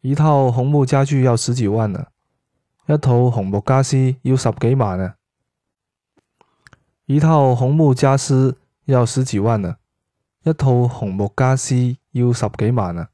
一套红木家具要十几万呢，一套红木家私要十几万呢。一套红木家私要十几万呢。一套红木家私要十几万呢。